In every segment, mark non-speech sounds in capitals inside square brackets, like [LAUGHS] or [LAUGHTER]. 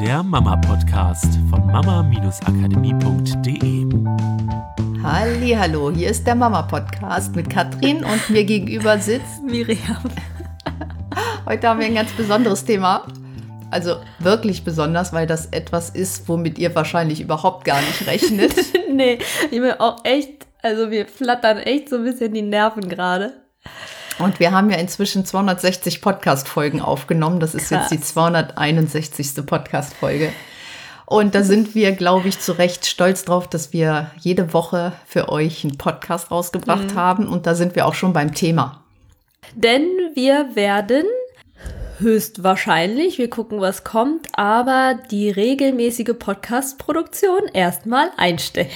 der Mama-Podcast von mama-akademie.de. Hallo, hier ist der Mama-Podcast mit Katrin und mir gegenüber sitzt Miriam. Heute haben wir ein ganz besonderes Thema. Also wirklich besonders, weil das etwas ist, womit ihr wahrscheinlich überhaupt gar nicht rechnet. [LAUGHS] nee, ich bin auch echt, also wir flattern echt so ein bisschen die Nerven gerade. Und wir haben ja inzwischen 260 Podcast-Folgen aufgenommen. Das ist Krass. jetzt die 261. Podcast-Folge. Und da sind wir, glaube ich, zu Recht stolz drauf, dass wir jede Woche für euch einen Podcast rausgebracht mhm. haben. Und da sind wir auch schon beim Thema. Denn wir werden höchstwahrscheinlich, wir gucken, was kommt, aber die regelmäßige Podcast-Produktion erstmal einstellen.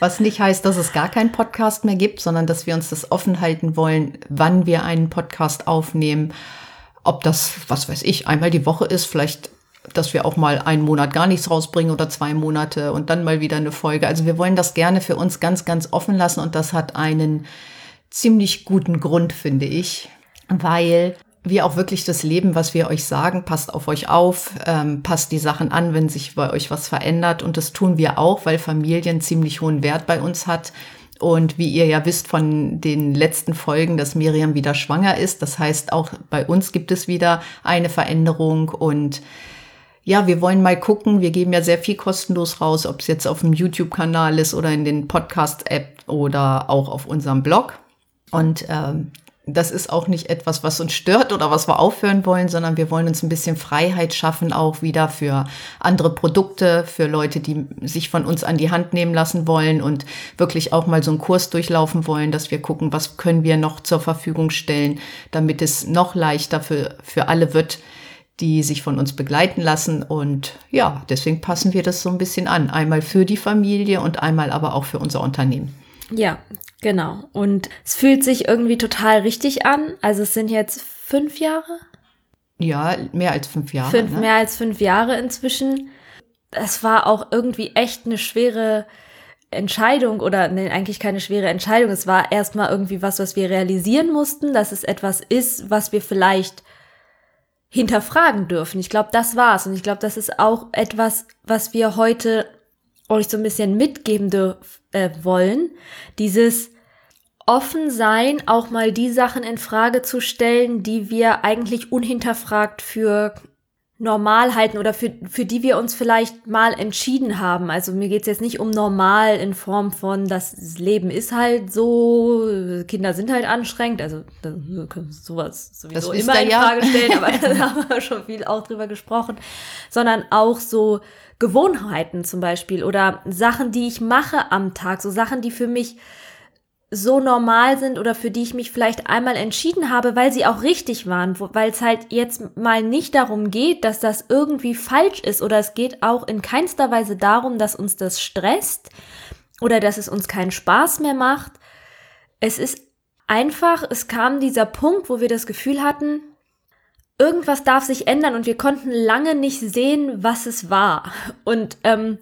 Was nicht heißt, dass es gar keinen Podcast mehr gibt, sondern dass wir uns das offen halten wollen, wann wir einen Podcast aufnehmen. Ob das, was weiß ich, einmal die Woche ist, vielleicht, dass wir auch mal einen Monat gar nichts rausbringen oder zwei Monate und dann mal wieder eine Folge. Also wir wollen das gerne für uns ganz, ganz offen lassen und das hat einen ziemlich guten Grund, finde ich, weil wir auch wirklich das Leben, was wir euch sagen, passt auf euch auf, ähm, passt die Sachen an, wenn sich bei euch was verändert. Und das tun wir auch, weil Familien ziemlich hohen Wert bei uns hat. Und wie ihr ja wisst von den letzten Folgen, dass Miriam wieder schwanger ist. Das heißt, auch bei uns gibt es wieder eine Veränderung und ja, wir wollen mal gucken. Wir geben ja sehr viel kostenlos raus, ob es jetzt auf dem YouTube-Kanal ist oder in den Podcast-App oder auch auf unserem Blog. Und ähm, das ist auch nicht etwas, was uns stört oder was wir aufhören wollen, sondern wir wollen uns ein bisschen Freiheit schaffen, auch wieder für andere Produkte, für Leute, die sich von uns an die Hand nehmen lassen wollen und wirklich auch mal so einen Kurs durchlaufen wollen, dass wir gucken, was können wir noch zur Verfügung stellen, damit es noch leichter für, für alle wird, die sich von uns begleiten lassen. Und ja, deswegen passen wir das so ein bisschen an. Einmal für die Familie und einmal aber auch für unser Unternehmen. Ja, genau. Und es fühlt sich irgendwie total richtig an. Also es sind jetzt fünf Jahre. Ja, mehr als fünf Jahre. Fünf, ne? Mehr als fünf Jahre inzwischen. Es war auch irgendwie echt eine schwere Entscheidung oder nee, eigentlich keine schwere Entscheidung. Es war erstmal irgendwie was, was wir realisieren mussten, dass es etwas ist, was wir vielleicht hinterfragen dürfen. Ich glaube, das war's. Und ich glaube, das ist auch etwas, was wir heute euch so ein bisschen mitgeben äh, wollen. Dieses offen sein, auch mal die Sachen in Frage zu stellen, die wir eigentlich unhinterfragt für normal halten oder für, für die wir uns vielleicht mal entschieden haben. Also mir geht's jetzt nicht um normal in Form von, das Leben ist halt so, Kinder sind halt anstrengend, also sowas sowieso immer in Frage ja. stellen, aber [LAUGHS] da haben wir schon viel auch drüber gesprochen, sondern auch so Gewohnheiten zum Beispiel oder Sachen, die ich mache am Tag, so Sachen, die für mich so normal sind oder für die ich mich vielleicht einmal entschieden habe, weil sie auch richtig waren, weil es halt jetzt mal nicht darum geht, dass das irgendwie falsch ist oder es geht auch in keinster Weise darum, dass uns das stresst oder dass es uns keinen Spaß mehr macht. Es ist einfach, es kam dieser Punkt, wo wir das Gefühl hatten, irgendwas darf sich ändern und wir konnten lange nicht sehen, was es war. Und ähm,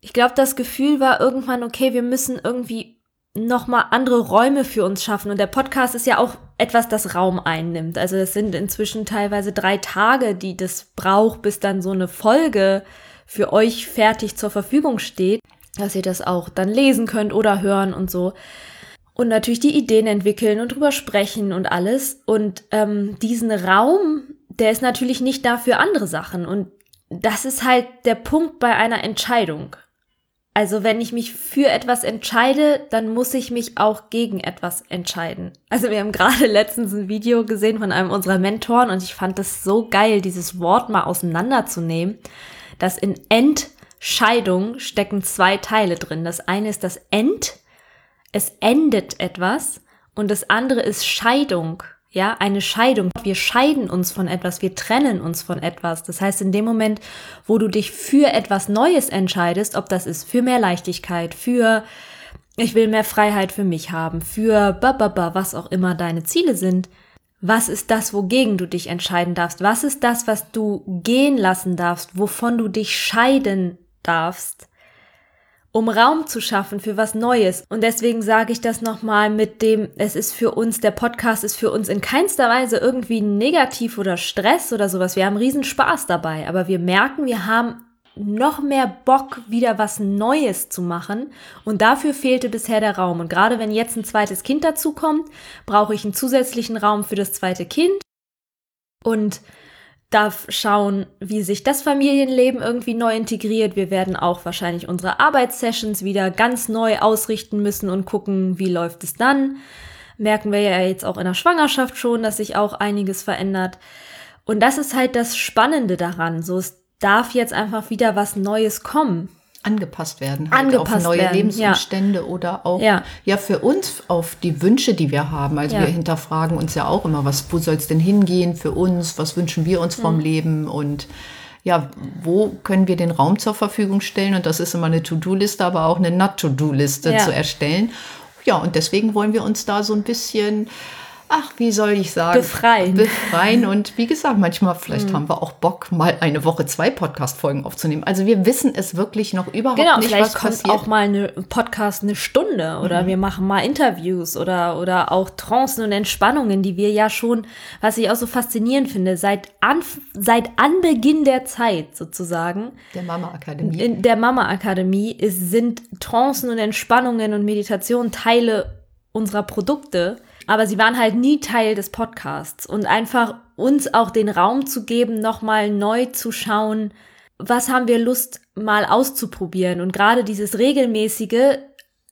ich glaube, das Gefühl war irgendwann, okay, wir müssen irgendwie nochmal andere Räume für uns schaffen. Und der Podcast ist ja auch etwas, das Raum einnimmt. Also es sind inzwischen teilweise drei Tage, die das braucht, bis dann so eine Folge für euch fertig zur Verfügung steht, dass ihr das auch dann lesen könnt oder hören und so und natürlich die Ideen entwickeln und drüber sprechen und alles. Und ähm, diesen Raum, der ist natürlich nicht da für andere Sachen. Und das ist halt der Punkt bei einer Entscheidung. Also wenn ich mich für etwas entscheide, dann muss ich mich auch gegen etwas entscheiden. Also wir haben gerade [LAUGHS] letztens ein Video gesehen von einem unserer Mentoren und ich fand es so geil, dieses Wort mal auseinanderzunehmen, dass in Entscheidung stecken zwei Teile drin. Das eine ist das End, es endet etwas und das andere ist Scheidung. Ja, eine Scheidung. Wir scheiden uns von etwas, wir trennen uns von etwas. Das heißt, in dem Moment, wo du dich für etwas Neues entscheidest, ob das ist für mehr Leichtigkeit, für ich will mehr Freiheit für mich haben, für bababa, was auch immer deine Ziele sind, was ist das, wogegen du dich entscheiden darfst? Was ist das, was du gehen lassen darfst, wovon du dich scheiden darfst? Um Raum zu schaffen für was Neues. Und deswegen sage ich das nochmal mit dem, es ist für uns, der Podcast ist für uns in keinster Weise irgendwie negativ oder Stress oder sowas. Wir haben riesen Spaß dabei, aber wir merken, wir haben noch mehr Bock, wieder was Neues zu machen. Und dafür fehlte bisher der Raum. Und gerade wenn jetzt ein zweites Kind dazukommt, brauche ich einen zusätzlichen Raum für das zweite Kind. Und darf schauen, wie sich das Familienleben irgendwie neu integriert. Wir werden auch wahrscheinlich unsere Arbeitssessions wieder ganz neu ausrichten müssen und gucken, wie läuft es dann. Merken wir ja jetzt auch in der Schwangerschaft schon, dass sich auch einiges verändert. Und das ist halt das Spannende daran. So, es darf jetzt einfach wieder was Neues kommen angepasst werden. Halt angepasst auf neue werden, Lebensumstände ja. oder auch ja. ja. für uns auf die Wünsche, die wir haben. Also Ja. wir hinterfragen uns ja auch immer, was, wo soll es denn hingehen für uns? Was wünschen wir uns Mhm. vom Leben? Und ja, wo können wir den Raum zur Verfügung stellen? Und das ist immer eine To-Do-Liste, aber auch eine Not-To-Do-Liste zu erstellen. Ja, und deswegen wollen wir uns da so ein bisschen, ach, wie soll ich sagen? Befreien. Mhm. Befreien. Und wie gesagt, manchmal, vielleicht haben wir auch Bock, mal eine Woche zwei Podcast-Folgen aufzunehmen. Also wir wissen es wirklich noch überhaupt Genau, nicht, vielleicht was kommt passiert. Mhm. auch mal eine Podcast eine Stunde oder wir machen mal Interviews oder, oder auch Trancen und Entspannungen, die wir ja schon, was ich auch so faszinierend finde, seit, Anf seit Anbeginn der Zeit sozusagen, der Mama-Akademie. in der Mama Akademie ist, sind Trancen und Entspannungen und Meditation Teile unserer Produkte, aber sie waren halt nie Teil des Podcasts. Und einfach uns auch den Raum zu geben, nochmal neu zu schauen, was haben wir Lust mal auszuprobieren. Und gerade dieses regelmäßige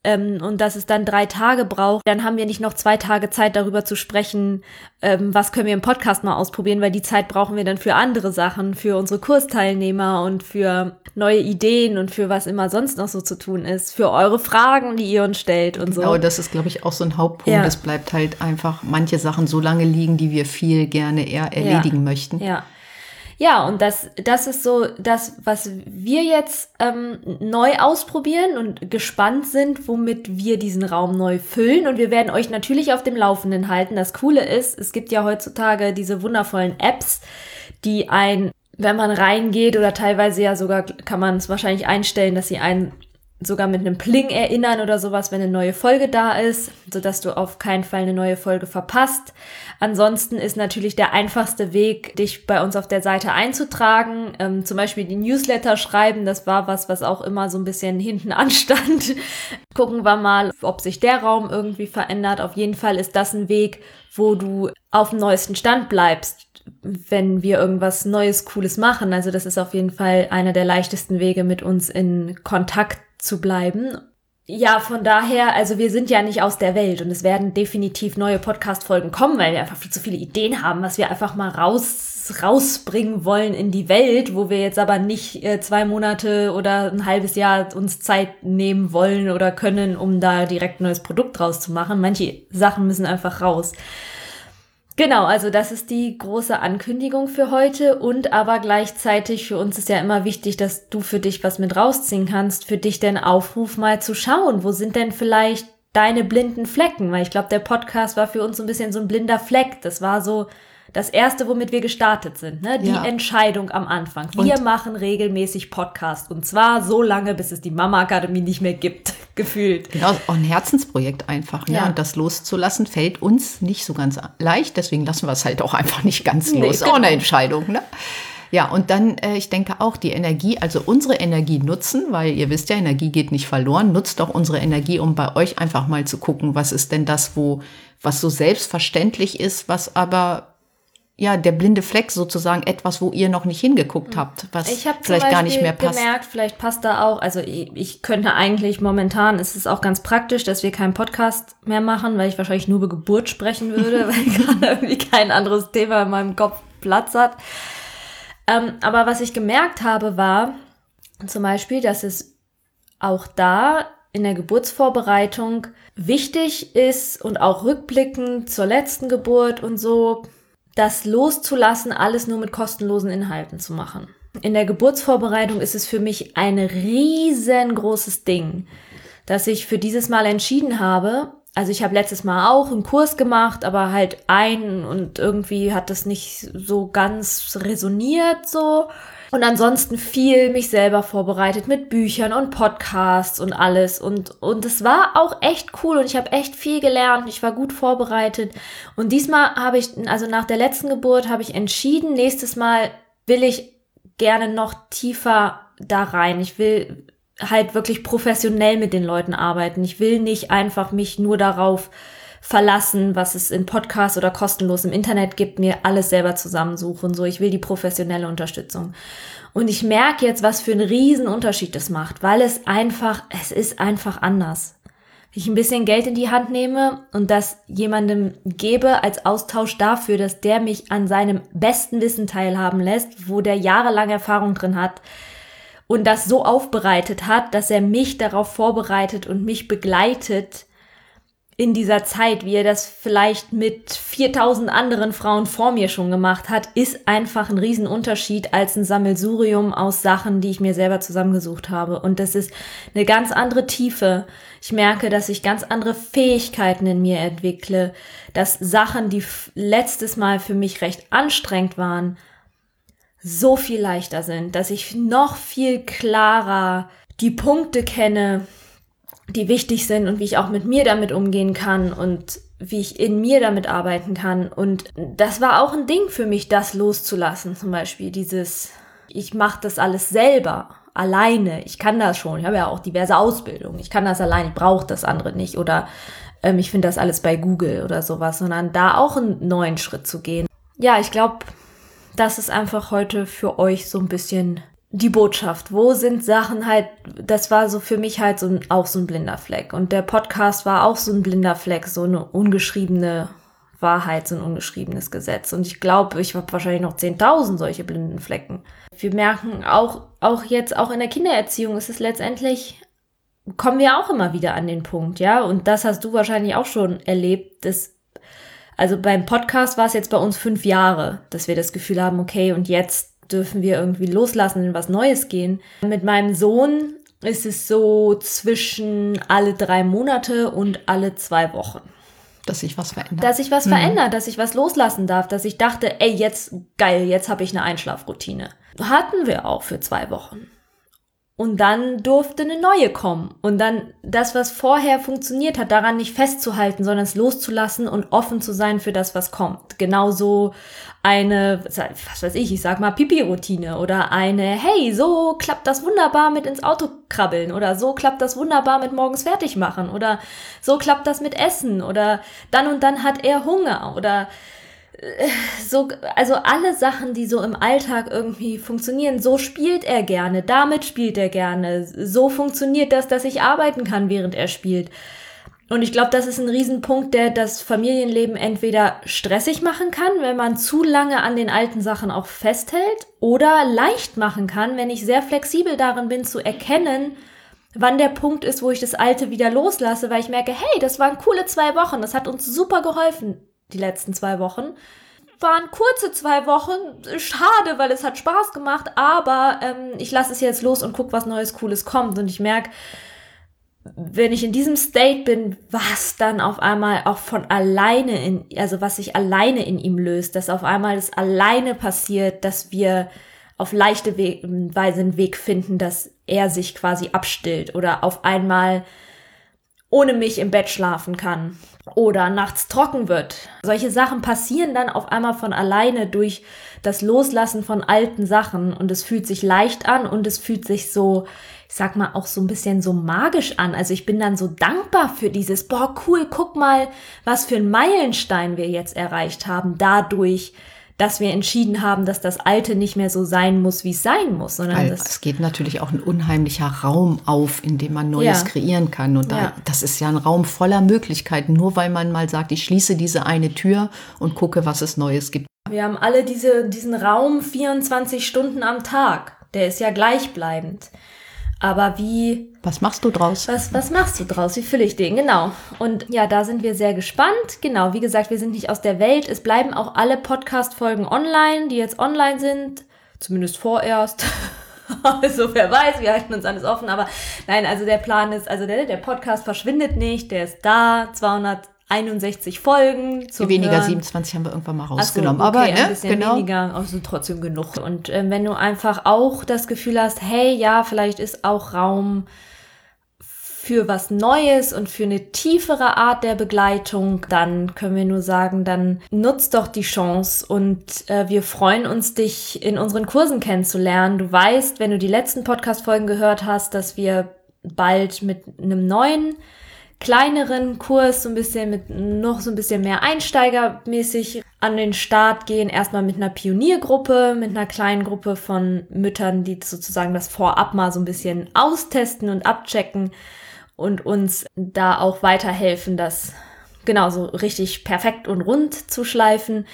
ähm, und dass es dann drei Tage braucht, dann haben wir nicht noch zwei Tage Zeit darüber zu sprechen, ähm, was können wir im Podcast mal ausprobieren, weil die Zeit brauchen wir dann für andere Sachen, für unsere Kursteilnehmer und für neue Ideen und für was immer sonst noch so zu tun ist, für eure Fragen, die ihr uns stellt und so. Genau, das ist, glaube ich, auch so ein Hauptpunkt. Ja. Es bleibt halt einfach manche Sachen so lange liegen, die wir viel gerne eher erledigen möchten. Ja. Ja, und das, das ist so das, was wir jetzt ähm, neu ausprobieren und gespannt sind, womit wir diesen Raum neu füllen. Und wir werden euch natürlich auf dem Laufenden halten. Das Coole ist, es gibt ja heutzutage diese wundervollen Apps, die ein, wenn man reingeht oder teilweise ja sogar kann man es wahrscheinlich einstellen, dass sie einen sogar mit einem Pling erinnern oder sowas, wenn eine neue Folge da ist, sodass du auf keinen Fall eine neue Folge verpasst. Ansonsten ist natürlich der einfachste Weg, dich bei uns auf der Seite einzutragen. Ähm, zum Beispiel die Newsletter schreiben, das war was, was auch immer so ein bisschen hinten [LAUGHS] anstand. Gucken wir mal, ob sich der Raum irgendwie verändert. Auf jeden Fall ist das ein Weg, wo du auf dem neuesten Stand bleibst, wenn wir irgendwas Neues, Cooles machen. Also das ist auf jeden Fall einer der leichtesten Wege, mit uns in Kontakt zu bleiben. Ja, von daher, also wir sind ja nicht aus der Welt und es werden definitiv neue Podcast-Folgen kommen, weil wir einfach viel zu viele Ideen haben, was wir einfach mal raus, rausbringen wollen in die Welt, wo wir jetzt aber nicht äh, zwei Monate oder ein halbes Jahr uns Zeit nehmen wollen oder können, um da direkt ein neues Produkt draus zu machen. Manche Sachen müssen einfach raus. Genau, also das ist die große Ankündigung für heute und aber gleichzeitig für uns ist ja immer wichtig, dass du für dich was mit rausziehen kannst, für dich den Aufruf mal zu schauen, wo sind denn vielleicht deine blinden Flecken, weil ich glaube, der Podcast war für uns so ein bisschen so ein blinder Fleck. Das war so das erste, womit wir gestartet sind, ne? Die Ja. Entscheidung am Anfang. Wir Und- machen regelmäßig Podcast und zwar so lange, bis es die Mama Akademie nicht mehr gibt, [LAUGHS] gefühlt. Genau, auch ein Herzensprojekt einfach. Ne? Ja. Und das loszulassen fällt uns nicht so ganz leicht. Deswegen lassen wir es halt auch einfach nicht ganz Nee, los. Auch eine genau. Entscheidung. Ne? Ja, und dann, äh, ich denke auch, die Energie, also unsere Energie nutzen, weil ihr wisst ja, Energie geht nicht verloren. Nutzt doch unsere Energie, um bei euch einfach mal zu gucken, was ist denn das, wo, was so selbstverständlich ist, was aber ja, der blinde Fleck sozusagen etwas, wo ihr noch nicht hingeguckt habt, was Ich habe vielleicht gar nicht mehr passt. gemerkt, vielleicht passt da auch, also ich, ich könnte eigentlich momentan, ist es auch ganz praktisch, dass wir keinen Podcast mehr machen, weil ich wahrscheinlich nur über Geburt sprechen würde, [LAUGHS] weil gerade irgendwie kein anderes Thema in meinem Kopf Platz hat. Ähm, aber was ich gemerkt habe, war zum Beispiel, dass es auch da in der Geburtsvorbereitung wichtig ist und auch rückblickend zur letzten Geburt und so, das loszulassen, alles nur mit kostenlosen Inhalten zu machen. In der Geburtsvorbereitung ist es für mich ein riesengroßes Ding, dass ich für dieses Mal entschieden habe, also ich habe letztes Mal auch einen Kurs gemacht, aber halt einen und irgendwie hat das nicht so ganz resoniert so. Und ansonsten viel mich selber vorbereitet mit Büchern und Podcasts und alles. Und, und es war auch echt cool und ich habe echt viel gelernt. Ich war gut vorbereitet. Und diesmal habe ich, also nach der letzten Geburt, habe ich entschieden, nächstes Mal will ich gerne noch tiefer da rein. Ich will halt wirklich professionell mit den Leuten arbeiten. Ich will nicht einfach mich nur darauf verlassen, was es in Podcasts oder kostenlos im Internet gibt, mir alles selber zusammensuchen. So, ich will die professionelle Unterstützung. Und ich merke jetzt, was für einen riesen Unterschied das macht, weil es einfach, es ist einfach anders. Wenn ich ein bisschen Geld in die Hand nehme und das jemandem gebe als Austausch dafür, dass der mich an seinem besten Wissen teilhaben lässt, wo der jahrelang Erfahrung drin hat, und das so aufbereitet hat, dass er mich darauf vorbereitet und mich begleitet, in dieser Zeit, wie er das vielleicht mit 4000 anderen Frauen vor mir schon gemacht hat, ist einfach ein Riesenunterschied als ein Sammelsurium aus Sachen, die ich mir selber zusammengesucht habe. Und das ist eine ganz andere Tiefe. Ich merke, dass ich ganz andere Fähigkeiten in mir entwickle, dass Sachen, die letztes Mal für mich recht anstrengend waren, so viel leichter sind, dass ich noch viel klarer die Punkte kenne, die wichtig sind und wie ich auch mit mir damit umgehen kann und wie ich in mir damit arbeiten kann. Und das war auch ein Ding für mich, das loszulassen. Zum Beispiel dieses, ich mache das alles selber, alleine. Ich kann das schon. Ich habe ja auch diverse Ausbildungen. Ich kann das allein. Ich brauche das andere nicht. Oder ähm, ich finde das alles bei Google oder sowas. Sondern da auch einen neuen Schritt zu gehen. Ja, ich glaube, das ist einfach heute für euch so ein bisschen die Botschaft. Wo sind Sachen halt, das war so für mich halt so ein, auch so ein blinder Fleck. Und der Podcast war auch so ein blinder Fleck, so eine ungeschriebene Wahrheit, so ein ungeschriebenes Gesetz. Und ich glaube, ich habe wahrscheinlich noch 10.000 solche blinden Flecken. Wir merken auch, auch jetzt, auch in der Kindererziehung ist es letztendlich, kommen wir auch immer wieder an den Punkt, ja. Und das hast du wahrscheinlich auch schon erlebt, dass also beim Podcast war es jetzt bei uns fünf Jahre, dass wir das Gefühl haben, okay, und jetzt dürfen wir irgendwie loslassen, in was Neues gehen. Mit meinem Sohn ist es so zwischen alle drei Monate und alle zwei Wochen. Dass sich was verändert. Dass sich was mhm. verändert, dass ich was loslassen darf, dass ich dachte, ey, jetzt geil, jetzt habe ich eine Einschlafroutine. Hatten wir auch für zwei Wochen. Und dann durfte eine neue kommen. Und dann das, was vorher funktioniert hat, daran nicht festzuhalten, sondern es loszulassen und offen zu sein für das, was kommt. Genauso eine, was weiß ich, ich sag mal Pipi-Routine oder eine, hey, so klappt das wunderbar mit ins Auto krabbeln oder so klappt das wunderbar mit morgens fertig machen oder so klappt das mit Essen oder dann und dann hat er Hunger oder so, also alle Sachen, die so im Alltag irgendwie funktionieren, so spielt er gerne, damit spielt er gerne, so funktioniert das, dass ich arbeiten kann, während er spielt. Und ich glaube, das ist ein Riesenpunkt, der das Familienleben entweder stressig machen kann, wenn man zu lange an den alten Sachen auch festhält, oder leicht machen kann, wenn ich sehr flexibel darin bin zu erkennen, wann der Punkt ist, wo ich das Alte wieder loslasse, weil ich merke, hey, das waren coole zwei Wochen, das hat uns super geholfen die letzten zwei Wochen. Waren kurze zwei Wochen, schade, weil es hat Spaß gemacht, aber ähm, ich lasse es jetzt los und guck, was Neues, Cooles kommt. Und ich merke, wenn ich in diesem State bin, was dann auf einmal auch von alleine in, also was sich alleine in ihm löst, dass auf einmal es alleine passiert, dass wir auf leichte We Weise einen Weg finden, dass er sich quasi abstillt oder auf einmal ohne mich im Bett schlafen kann oder nachts trocken wird. Solche Sachen passieren dann auf einmal von alleine durch das Loslassen von alten Sachen und es fühlt sich leicht an und es fühlt sich so, ich sag mal, auch so ein bisschen so magisch an. Also ich bin dann so dankbar für dieses, boah, cool, guck mal, was für ein Meilenstein wir jetzt erreicht haben, dadurch, dass wir entschieden haben, dass das Alte nicht mehr so sein muss, wie es sein muss, sondern Weil es geht natürlich auch ein unheimlicher Raum auf, in dem man Neues ja. kreieren kann. Und da, ja. das ist ja ein Raum voller Möglichkeiten, nur weil man mal sagt, ich schließe diese eine Tür und gucke, was es Neues gibt. Wir haben alle diese, diesen Raum 24 Stunden am Tag. Der ist ja gleichbleibend. Aber wie. Was machst du draus? Was, was machst du draus? Wie fülle ich den? Genau. Und ja, da sind wir sehr gespannt. Genau, wie gesagt, wir sind nicht aus der Welt. Es bleiben auch alle Podcast-Folgen online, die jetzt online sind. Zumindest vorerst. [LAUGHS] also wer weiß, wir halten uns alles offen, aber nein, also der Plan ist, also der, der Podcast verschwindet nicht, der ist da, 261 Folgen. Zum weniger Hören. 27 haben wir irgendwann mal rausgenommen, so, okay, aber ne, ein bisschen genau. weniger, also trotzdem genug. Und äh, wenn du einfach auch das Gefühl hast, hey, ja, vielleicht ist auch Raum für was Neues und für eine tiefere Art der Begleitung, dann können wir nur sagen, dann nutzt doch die Chance und äh, wir freuen uns, dich in unseren Kursen kennenzulernen. Du weißt, wenn du die letzten Podcast-Folgen gehört hast, dass wir bald mit einem neuen kleineren Kurs so ein bisschen mit noch so ein bisschen mehr Einsteigermäßig an den Start gehen. Erstmal mit einer Pioniergruppe, mit einer kleinen Gruppe von Müttern, die sozusagen das vorab mal so ein bisschen austesten und abchecken und uns da auch weiterhelfen, das genauso richtig perfekt und rund zu schleifen.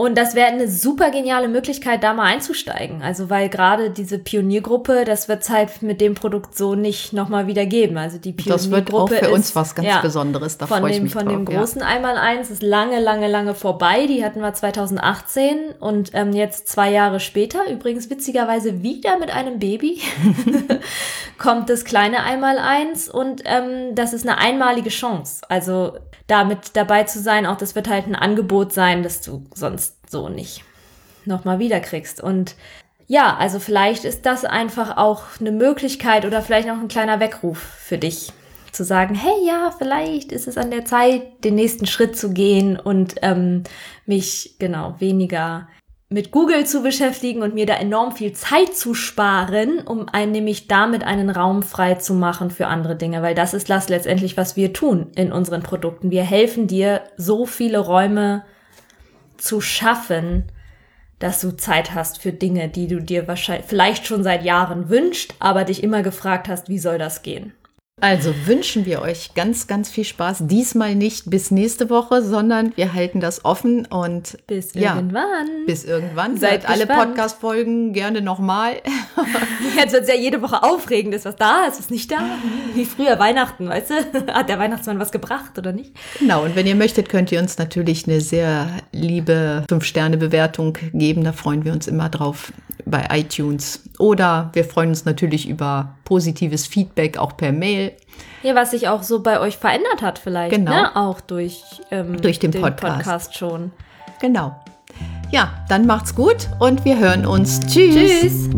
Und das wäre eine super geniale Möglichkeit, da mal einzusteigen. Also weil gerade diese Pioniergruppe, das wird es halt mit dem Produkt so nicht nochmal wieder geben. Also die Pioniergruppe Das wird auch für ist, uns was ganz ja, Besonderes. Da von freue dem, ich mich Von drauf, dem großen ja. Einmal eins ist lange, lange, lange vorbei. Die hatten wir 2018 und ähm, jetzt zwei Jahre später, übrigens witzigerweise wieder mit einem Baby, [LAUGHS] kommt das kleine Einmal eins und ähm, das ist eine einmalige Chance. Also damit dabei zu sein, auch das wird halt ein Angebot sein, das du sonst so nicht nochmal wiederkriegst. Und ja, also vielleicht ist das einfach auch eine Möglichkeit oder vielleicht noch ein kleiner Weckruf für dich. Zu sagen, hey ja, vielleicht ist es an der Zeit, den nächsten Schritt zu gehen und ähm, mich genau weniger mit Google zu beschäftigen und mir da enorm viel Zeit zu sparen, um ein, nämlich damit einen Raum frei zu machen für andere Dinge, weil das ist das letztendlich, was wir tun in unseren Produkten. Wir helfen dir, so viele Räume zu schaffen, dass du Zeit hast für Dinge, die du dir wahrscheinlich vielleicht schon seit Jahren wünscht, aber dich immer gefragt hast, wie soll das gehen? Also wünschen wir euch ganz, ganz viel Spaß. Diesmal nicht bis nächste Woche, sondern wir halten das offen und bis ja, irgendwann. Bis irgendwann. Seid alle Podcast-Folgen gerne nochmal. [LAUGHS] Jetzt wird es ja jede Woche aufregend. Ist was da? Ist was nicht da? Wie früher Weihnachten, weißt du? [LAUGHS] Hat der Weihnachtsmann was gebracht oder nicht? Genau. Und wenn ihr möchtet, könnt ihr uns natürlich eine sehr liebe 5-Sterne-Bewertung geben. Da freuen wir uns immer drauf bei iTunes. Oder wir freuen uns natürlich über positives Feedback auch per Mail. Ja, was sich auch so bei euch verändert hat vielleicht. Genau. Ne? Auch durch, ähm, durch den, den Podcast. Podcast schon. Genau. Ja, dann macht's gut und wir hören uns. Tschüss. Tschüss.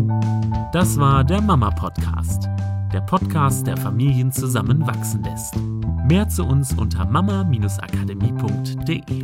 Das war der Mama Podcast. Der Podcast, der Familien zusammenwachsen lässt. Mehr zu uns unter mama-akademie.de.